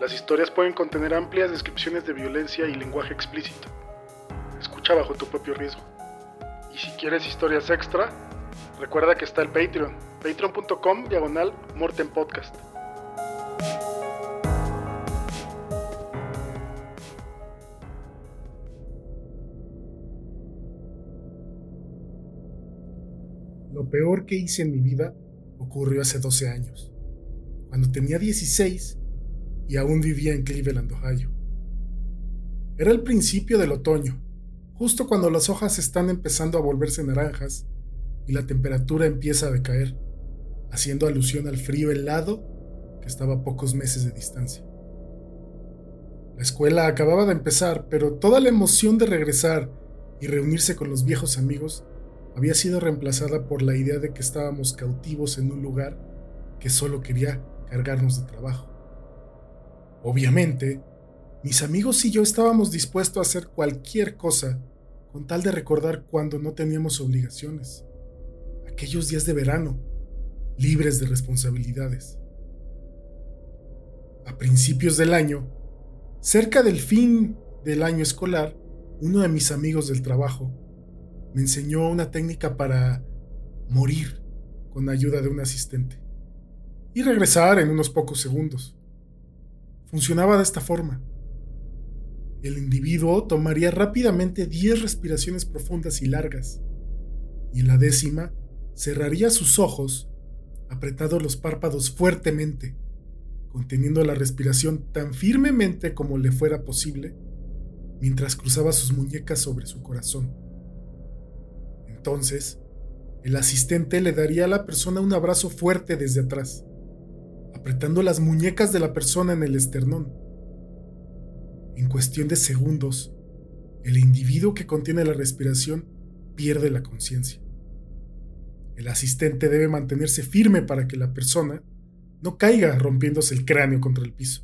Las historias pueden contener amplias descripciones de violencia y lenguaje explícito. Escucha bajo tu propio riesgo. Y si quieres historias extra, recuerda que está el Patreon, patreon.com diagonal Morten Podcast. Lo peor que hice en mi vida ocurrió hace 12 años, cuando tenía 16 y aún vivía en Cleveland, Ohio. Era el principio del otoño, justo cuando las hojas están empezando a volverse naranjas y la temperatura empieza a decaer, haciendo alusión al frío helado que estaba a pocos meses de distancia. La escuela acababa de empezar, pero toda la emoción de regresar y reunirse con los viejos amigos había sido reemplazada por la idea de que estábamos cautivos en un lugar que solo quería cargarnos de trabajo. Obviamente, mis amigos y yo estábamos dispuestos a hacer cualquier cosa con tal de recordar cuando no teníamos obligaciones. Aquellos días de verano, libres de responsabilidades. A principios del año, cerca del fin del año escolar, uno de mis amigos del trabajo me enseñó una técnica para morir con ayuda de un asistente y regresar en unos pocos segundos. Funcionaba de esta forma. El individuo tomaría rápidamente 10 respiraciones profundas y largas, y en la décima cerraría sus ojos, apretando los párpados fuertemente, conteniendo la respiración tan firmemente como le fuera posible, mientras cruzaba sus muñecas sobre su corazón. Entonces, el asistente le daría a la persona un abrazo fuerte desde atrás, apretando las muñecas de la persona en el esternón. En cuestión de segundos, el individuo que contiene la respiración pierde la conciencia. El asistente debe mantenerse firme para que la persona no caiga rompiéndose el cráneo contra el piso.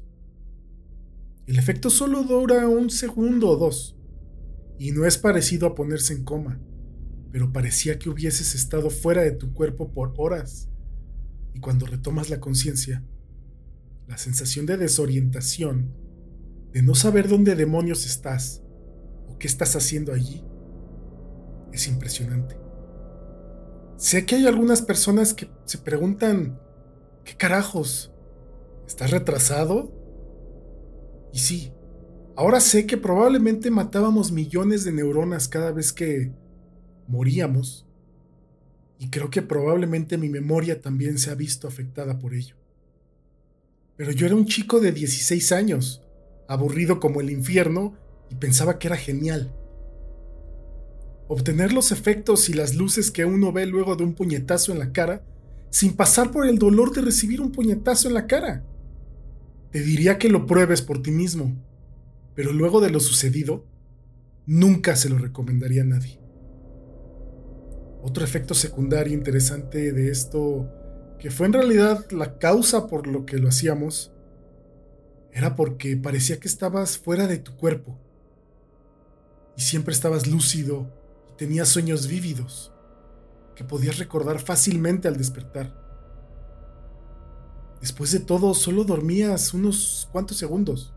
El efecto solo dura un segundo o dos, y no es parecido a ponerse en coma pero parecía que hubieses estado fuera de tu cuerpo por horas. Y cuando retomas la conciencia, la sensación de desorientación, de no saber dónde demonios estás o qué estás haciendo allí, es impresionante. Sé que hay algunas personas que se preguntan, ¿qué carajos? ¿Estás retrasado? Y sí, ahora sé que probablemente matábamos millones de neuronas cada vez que moríamos, y creo que probablemente mi memoria también se ha visto afectada por ello. Pero yo era un chico de 16 años, aburrido como el infierno, y pensaba que era genial. Obtener los efectos y las luces que uno ve luego de un puñetazo en la cara, sin pasar por el dolor de recibir un puñetazo en la cara. Te diría que lo pruebes por ti mismo, pero luego de lo sucedido, nunca se lo recomendaría a nadie. Otro efecto secundario interesante de esto, que fue en realidad la causa por lo que lo hacíamos, era porque parecía que estabas fuera de tu cuerpo. Y siempre estabas lúcido y tenías sueños vívidos, que podías recordar fácilmente al despertar. Después de todo, solo dormías unos cuantos segundos.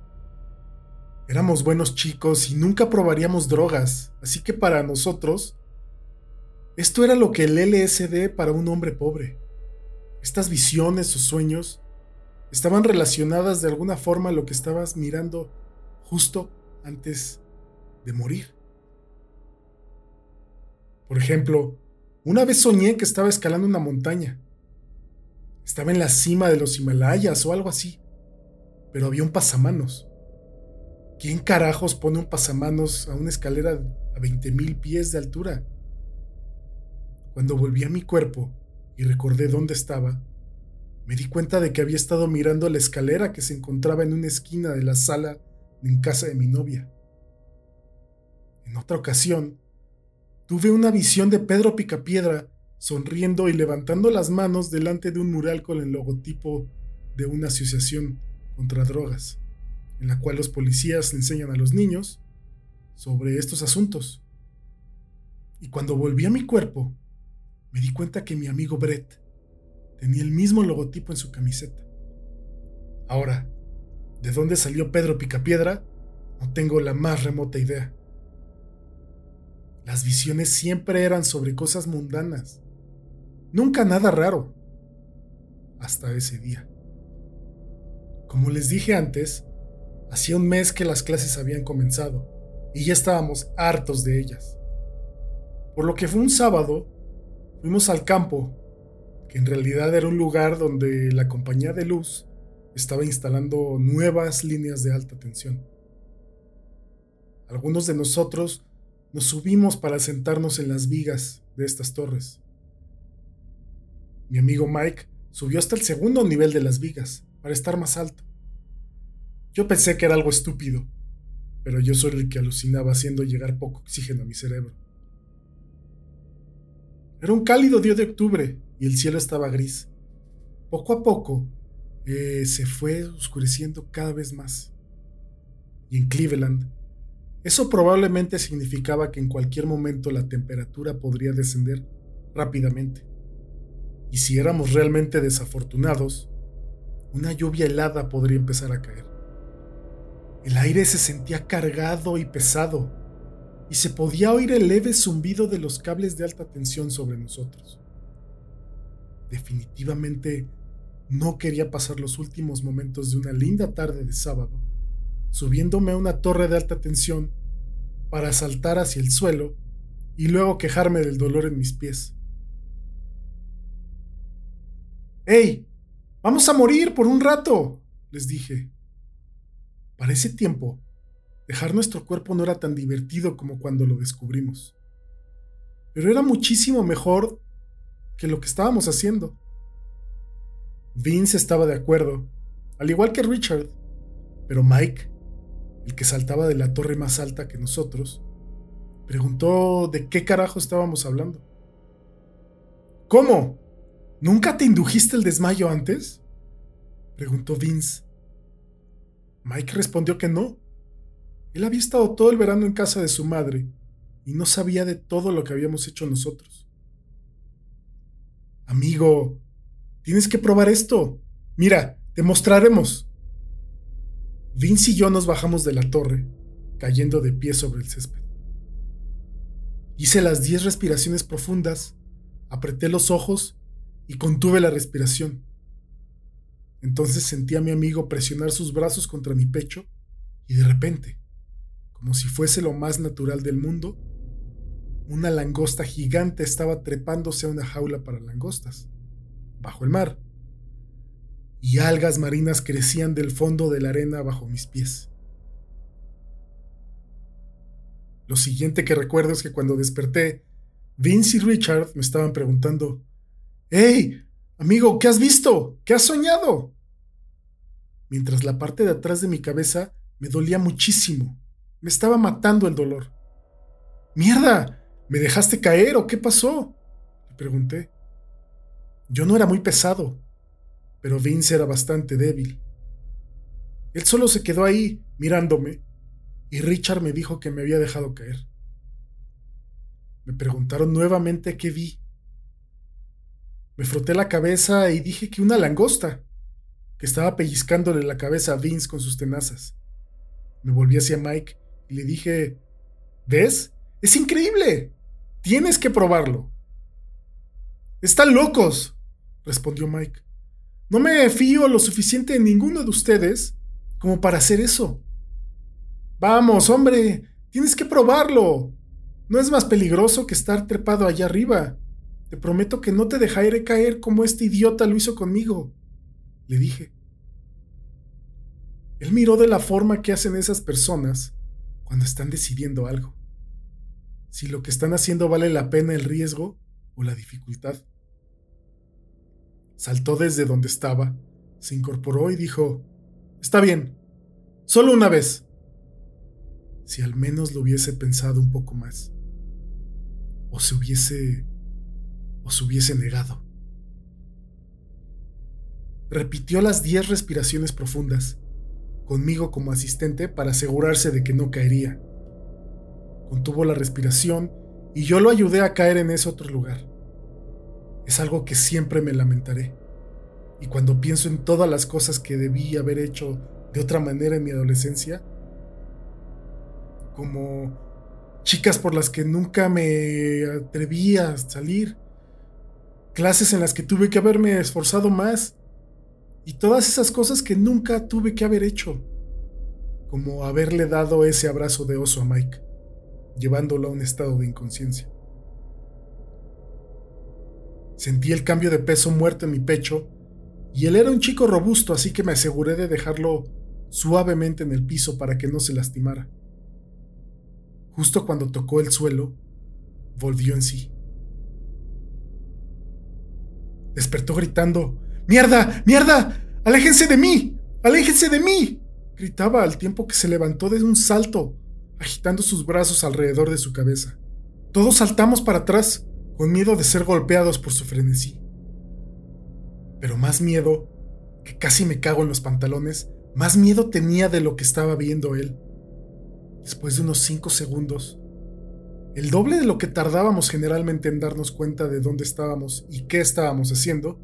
Éramos buenos chicos y nunca probaríamos drogas, así que para nosotros esto era lo que el LSD para un hombre pobre. Estas visiones o sueños estaban relacionadas de alguna forma a lo que estabas mirando justo antes de morir. Por ejemplo, una vez soñé que estaba escalando una montaña. Estaba en la cima de los Himalayas o algo así, pero había un pasamanos. ¿Quién carajos pone un pasamanos a una escalera a 20.000 pies de altura? Cuando volví a mi cuerpo y recordé dónde estaba, me di cuenta de que había estado mirando la escalera que se encontraba en una esquina de la sala en casa de mi novia. En otra ocasión, tuve una visión de Pedro Picapiedra sonriendo y levantando las manos delante de un mural con el logotipo de una asociación contra drogas, en la cual los policías enseñan a los niños sobre estos asuntos. Y cuando volví a mi cuerpo, me di cuenta que mi amigo Brett tenía el mismo logotipo en su camiseta. Ahora, ¿de dónde salió Pedro Picapiedra? No tengo la más remota idea. Las visiones siempre eran sobre cosas mundanas, nunca nada raro, hasta ese día. Como les dije antes, hacía un mes que las clases habían comenzado y ya estábamos hartos de ellas. Por lo que fue un sábado, fuimos al campo, que en realidad era un lugar donde la compañía de luz estaba instalando nuevas líneas de alta tensión. Algunos de nosotros nos subimos para sentarnos en las vigas de estas torres. Mi amigo Mike subió hasta el segundo nivel de las vigas para estar más alto. Yo pensé que era algo estúpido, pero yo soy el que alucinaba haciendo llegar poco oxígeno a mi cerebro. Era un cálido día de octubre y el cielo estaba gris. Poco a poco eh, se fue oscureciendo cada vez más. Y en Cleveland, eso probablemente significaba que en cualquier momento la temperatura podría descender rápidamente. Y si éramos realmente desafortunados, una lluvia helada podría empezar a caer. El aire se sentía cargado y pesado, y se podía oír el leve zumbido de los cables de alta tensión sobre nosotros. Definitivamente no quería pasar los últimos momentos de una linda tarde de sábado subiéndome a una torre de alta tensión para saltar hacia el suelo y luego quejarme del dolor en mis pies. ¡Ey! ¡Vamos a morir por un rato! les dije. Para ese tiempo, dejar nuestro cuerpo no era tan divertido como cuando lo descubrimos. Pero era muchísimo mejor que lo que estábamos haciendo. Vince estaba de acuerdo, al igual que Richard, pero Mike el que saltaba de la torre más alta que nosotros, preguntó de qué carajo estábamos hablando. ¿Cómo? ¿Nunca te indujiste el desmayo antes? preguntó Vince. Mike respondió que no. Él había estado todo el verano en casa de su madre y no sabía de todo lo que habíamos hecho nosotros. Amigo, tienes que probar esto. Mira, te mostraremos. Vince y yo nos bajamos de la torre, cayendo de pie sobre el césped. Hice las diez respiraciones profundas, apreté los ojos y contuve la respiración. Entonces sentí a mi amigo presionar sus brazos contra mi pecho y de repente, como si fuese lo más natural del mundo, una langosta gigante estaba trepándose a una jaula para langostas, bajo el mar y algas marinas crecían del fondo de la arena bajo mis pies. Lo siguiente que recuerdo es que cuando desperté, Vince y Richard me estaban preguntando, ¡Hey! Amigo, ¿qué has visto? ¿Qué has soñado? Mientras la parte de atrás de mi cabeza me dolía muchísimo. Me estaba matando el dolor. ¡Mierda! ¿Me dejaste caer o qué pasó? Le pregunté. Yo no era muy pesado, pero Vince era bastante débil. Él solo se quedó ahí, mirándome, y Richard me dijo que me había dejado caer. Me preguntaron nuevamente qué vi. Me froté la cabeza y dije que una langosta, que estaba pellizcándole la cabeza a Vince con sus tenazas. Me volví hacia Mike y le dije, ¿ves? Es increíble. Tienes que probarlo. Están locos, respondió Mike. No me fío lo suficiente de ninguno de ustedes como para hacer eso. Vamos, hombre, tienes que probarlo. No es más peligroso que estar trepado allá arriba. Te prometo que no te dejaré caer como este idiota lo hizo conmigo, le dije. Él miró de la forma que hacen esas personas cuando están decidiendo algo. Si lo que están haciendo vale la pena el riesgo o la dificultad. Saltó desde donde estaba, se incorporó y dijo, Está bien, solo una vez. si al menos lo hubiese pensado un poco más. O se hubiese... o se hubiese negado. Repitió las diez respiraciones profundas, conmigo como asistente para asegurarse de que no caería. Contuvo la respiración y yo lo ayudé a caer en ese otro lugar. Es algo que siempre me lamentaré. Y cuando pienso en todas las cosas que debí haber hecho de otra manera en mi adolescencia, como chicas por las que nunca me atreví a salir, clases en las que tuve que haberme esforzado más, y todas esas cosas que nunca tuve que haber hecho, como haberle dado ese abrazo de oso a Mike, llevándolo a un estado de inconsciencia. Sentí el cambio de peso muerto en mi pecho, y él era un chico robusto, así que me aseguré de dejarlo suavemente en el piso para que no se lastimara. Justo cuando tocó el suelo, volvió en sí. Despertó gritando, ¡Mierda! ¡Mierda! ¡Aléjense de mí! ¡Aléjense de mí! gritaba al tiempo que se levantó de un salto, agitando sus brazos alrededor de su cabeza. Todos saltamos para atrás, con miedo de ser golpeados por su frenesí. Pero más miedo, que casi me cago en los pantalones, más miedo tenía de lo que estaba viendo él. Después de unos cinco segundos, el doble de lo que tardábamos generalmente en darnos cuenta de dónde estábamos y qué estábamos haciendo,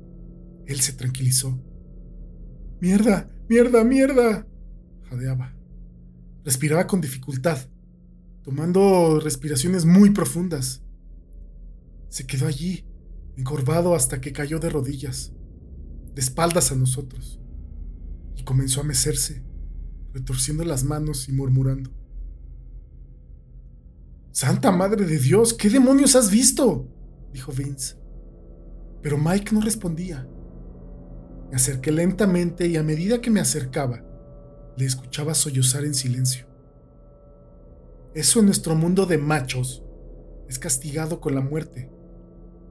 él se tranquilizó. Mierda, mierda, mierda. jadeaba. Respiraba con dificultad, tomando respiraciones muy profundas. Se quedó allí, encorvado hasta que cayó de rodillas, de espaldas a nosotros, y comenzó a mecerse, retorciendo las manos y murmurando. Santa Madre de Dios, ¿qué demonios has visto? dijo Vince. Pero Mike no respondía. Me acerqué lentamente y a medida que me acercaba, le escuchaba sollozar en silencio. Eso en nuestro mundo de machos es castigado con la muerte,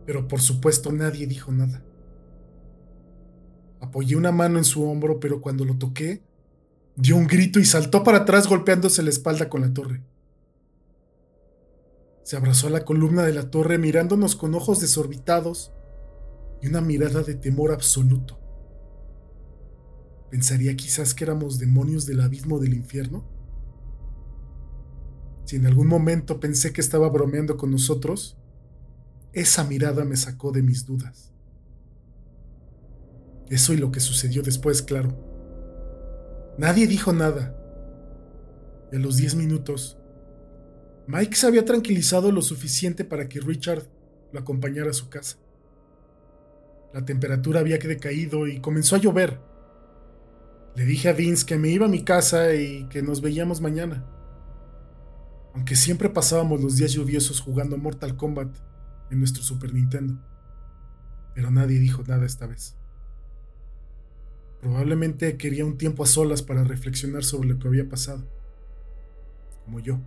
pero por supuesto nadie dijo nada. Apoyé una mano en su hombro, pero cuando lo toqué, dio un grito y saltó para atrás golpeándose la espalda con la torre. Se abrazó a la columna de la torre mirándonos con ojos desorbitados y una mirada de temor absoluto. ¿Pensaría quizás que éramos demonios del abismo del infierno? Si en algún momento pensé que estaba bromeando con nosotros, esa mirada me sacó de mis dudas. Eso y lo que sucedió después, claro. Nadie dijo nada. Y a los diez minutos, Mike se había tranquilizado lo suficiente para que Richard lo acompañara a su casa. La temperatura había decaído y comenzó a llover le dije a Vince que me iba a mi casa y que nos veíamos mañana. Aunque siempre pasábamos los días lluviosos jugando Mortal Kombat en nuestro Super Nintendo. Pero nadie dijo nada esta vez. Probablemente quería un tiempo a solas para reflexionar sobre lo que había pasado. Como yo.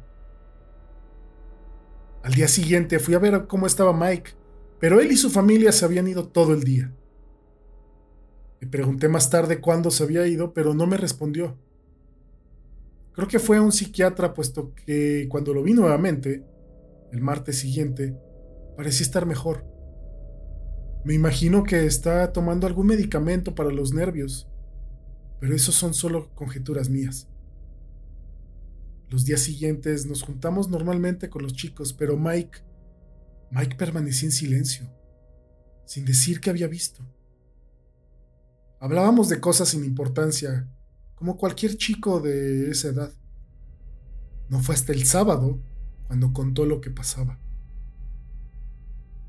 Al día siguiente fui a ver cómo estaba Mike, pero él y su familia se habían ido todo el día. Le pregunté más tarde cuándo se había ido, pero no me respondió. Creo que fue a un psiquiatra, puesto que cuando lo vi nuevamente, el martes siguiente, parecía estar mejor. Me imagino que está tomando algún medicamento para los nervios, pero eso son solo conjeturas mías. Los días siguientes nos juntamos normalmente con los chicos, pero Mike, Mike permanecía en silencio, sin decir que había visto. Hablábamos de cosas sin importancia, como cualquier chico de esa edad. No fue hasta el sábado cuando contó lo que pasaba.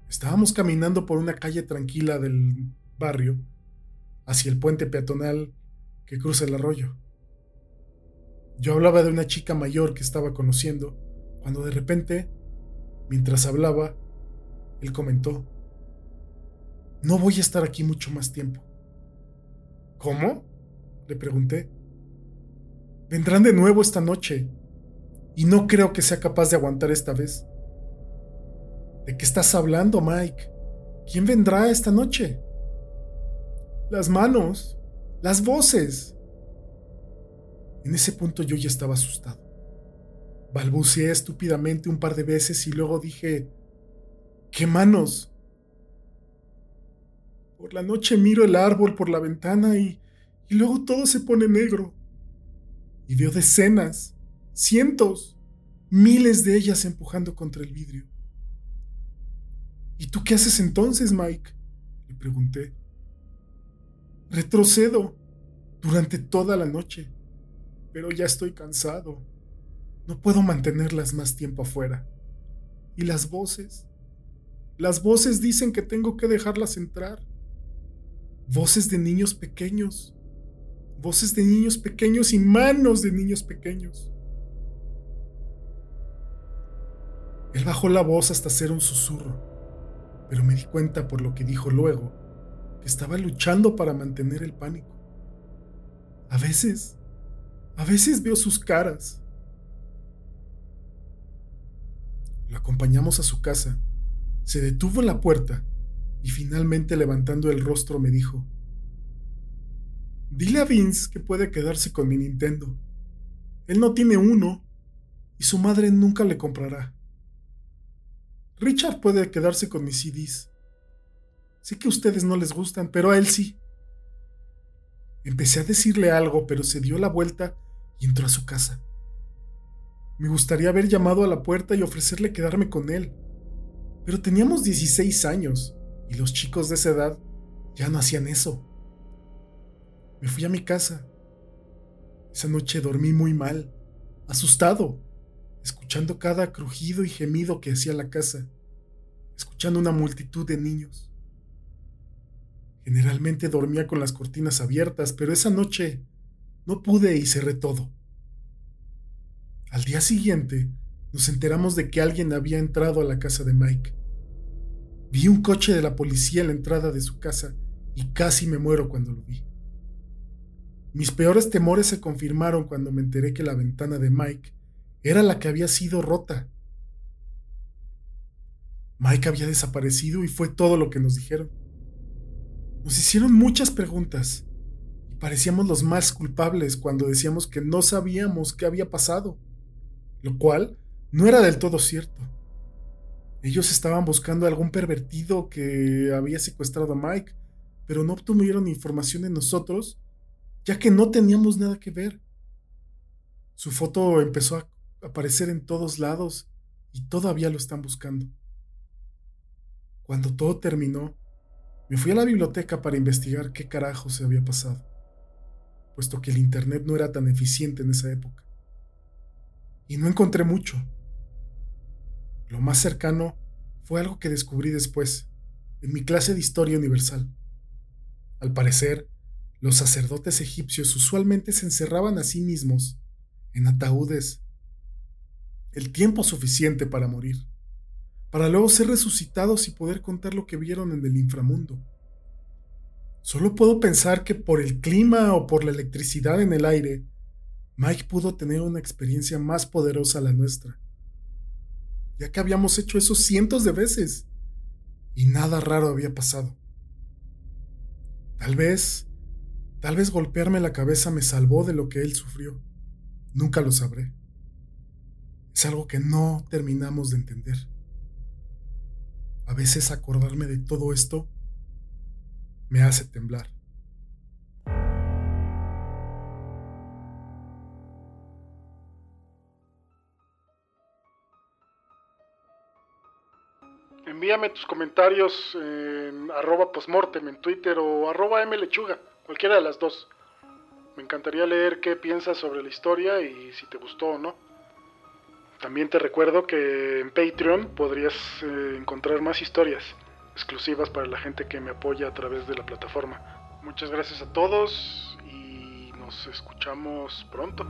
Estábamos caminando por una calle tranquila del barrio hacia el puente peatonal que cruza el arroyo. Yo hablaba de una chica mayor que estaba conociendo, cuando de repente, mientras hablaba, él comentó, no voy a estar aquí mucho más tiempo. ¿Cómo? Le pregunté. Vendrán de nuevo esta noche, y no creo que sea capaz de aguantar esta vez. ¿De qué estás hablando, Mike? ¿Quién vendrá esta noche? Las manos, las voces. En ese punto yo ya estaba asustado. Balbuceé estúpidamente un par de veces y luego dije, ¿qué manos? Por la noche miro el árbol por la ventana y, y luego todo se pone negro. Y veo decenas, cientos, miles de ellas empujando contra el vidrio. ¿Y tú qué haces entonces, Mike? Le pregunté. Retrocedo durante toda la noche, pero ya estoy cansado. No puedo mantenerlas más tiempo afuera. ¿Y las voces? Las voces dicen que tengo que dejarlas entrar. Voces de niños pequeños. Voces de niños pequeños y manos de niños pequeños. Él bajó la voz hasta hacer un susurro pero me di cuenta por lo que dijo luego que estaba luchando para mantener el pánico. A veces, a veces veo sus caras. Lo acompañamos a su casa, se detuvo en la puerta y finalmente levantando el rostro me dijo, Dile a Vince que puede quedarse con mi Nintendo. Él no tiene uno y su madre nunca le comprará. Richard puede quedarse con mis CDs. Sé que a ustedes no les gustan, pero a él sí. Empecé a decirle algo, pero se dio la vuelta y entró a su casa. Me gustaría haber llamado a la puerta y ofrecerle quedarme con él, pero teníamos 16 años y los chicos de esa edad ya no hacían eso. Me fui a mi casa. Esa noche dormí muy mal, asustado escuchando cada crujido y gemido que hacía la casa, escuchando una multitud de niños. Generalmente dormía con las cortinas abiertas, pero esa noche no pude y cerré todo. Al día siguiente, nos enteramos de que alguien había entrado a la casa de Mike. Vi un coche de la policía en la entrada de su casa y casi me muero cuando lo vi. Mis peores temores se confirmaron cuando me enteré que la ventana de Mike era la que había sido rota. Mike había desaparecido y fue todo lo que nos dijeron. Nos hicieron muchas preguntas y parecíamos los más culpables cuando decíamos que no sabíamos qué había pasado, lo cual no era del todo cierto. Ellos estaban buscando a algún pervertido que había secuestrado a Mike, pero no obtuvieron información de nosotros, ya que no teníamos nada que ver. Su foto empezó a aparecer en todos lados y todavía lo están buscando. Cuando todo terminó, me fui a la biblioteca para investigar qué carajo se había pasado, puesto que el Internet no era tan eficiente en esa época. Y no encontré mucho. Lo más cercano fue algo que descubrí después, en mi clase de historia universal. Al parecer, los sacerdotes egipcios usualmente se encerraban a sí mismos en ataúdes el tiempo suficiente para morir, para luego ser resucitados y poder contar lo que vieron en el inframundo. Solo puedo pensar que por el clima o por la electricidad en el aire, Mike pudo tener una experiencia más poderosa a la nuestra, ya que habíamos hecho eso cientos de veces y nada raro había pasado. Tal vez, tal vez golpearme la cabeza me salvó de lo que él sufrió. Nunca lo sabré es algo que no terminamos de entender. A veces acordarme de todo esto me hace temblar. Envíame tus comentarios en arroba postmortem en Twitter o arroba mlechuga, cualquiera de las dos. Me encantaría leer qué piensas sobre la historia y si te gustó o no. También te recuerdo que en Patreon podrías eh, encontrar más historias exclusivas para la gente que me apoya a través de la plataforma. Muchas gracias a todos y nos escuchamos pronto.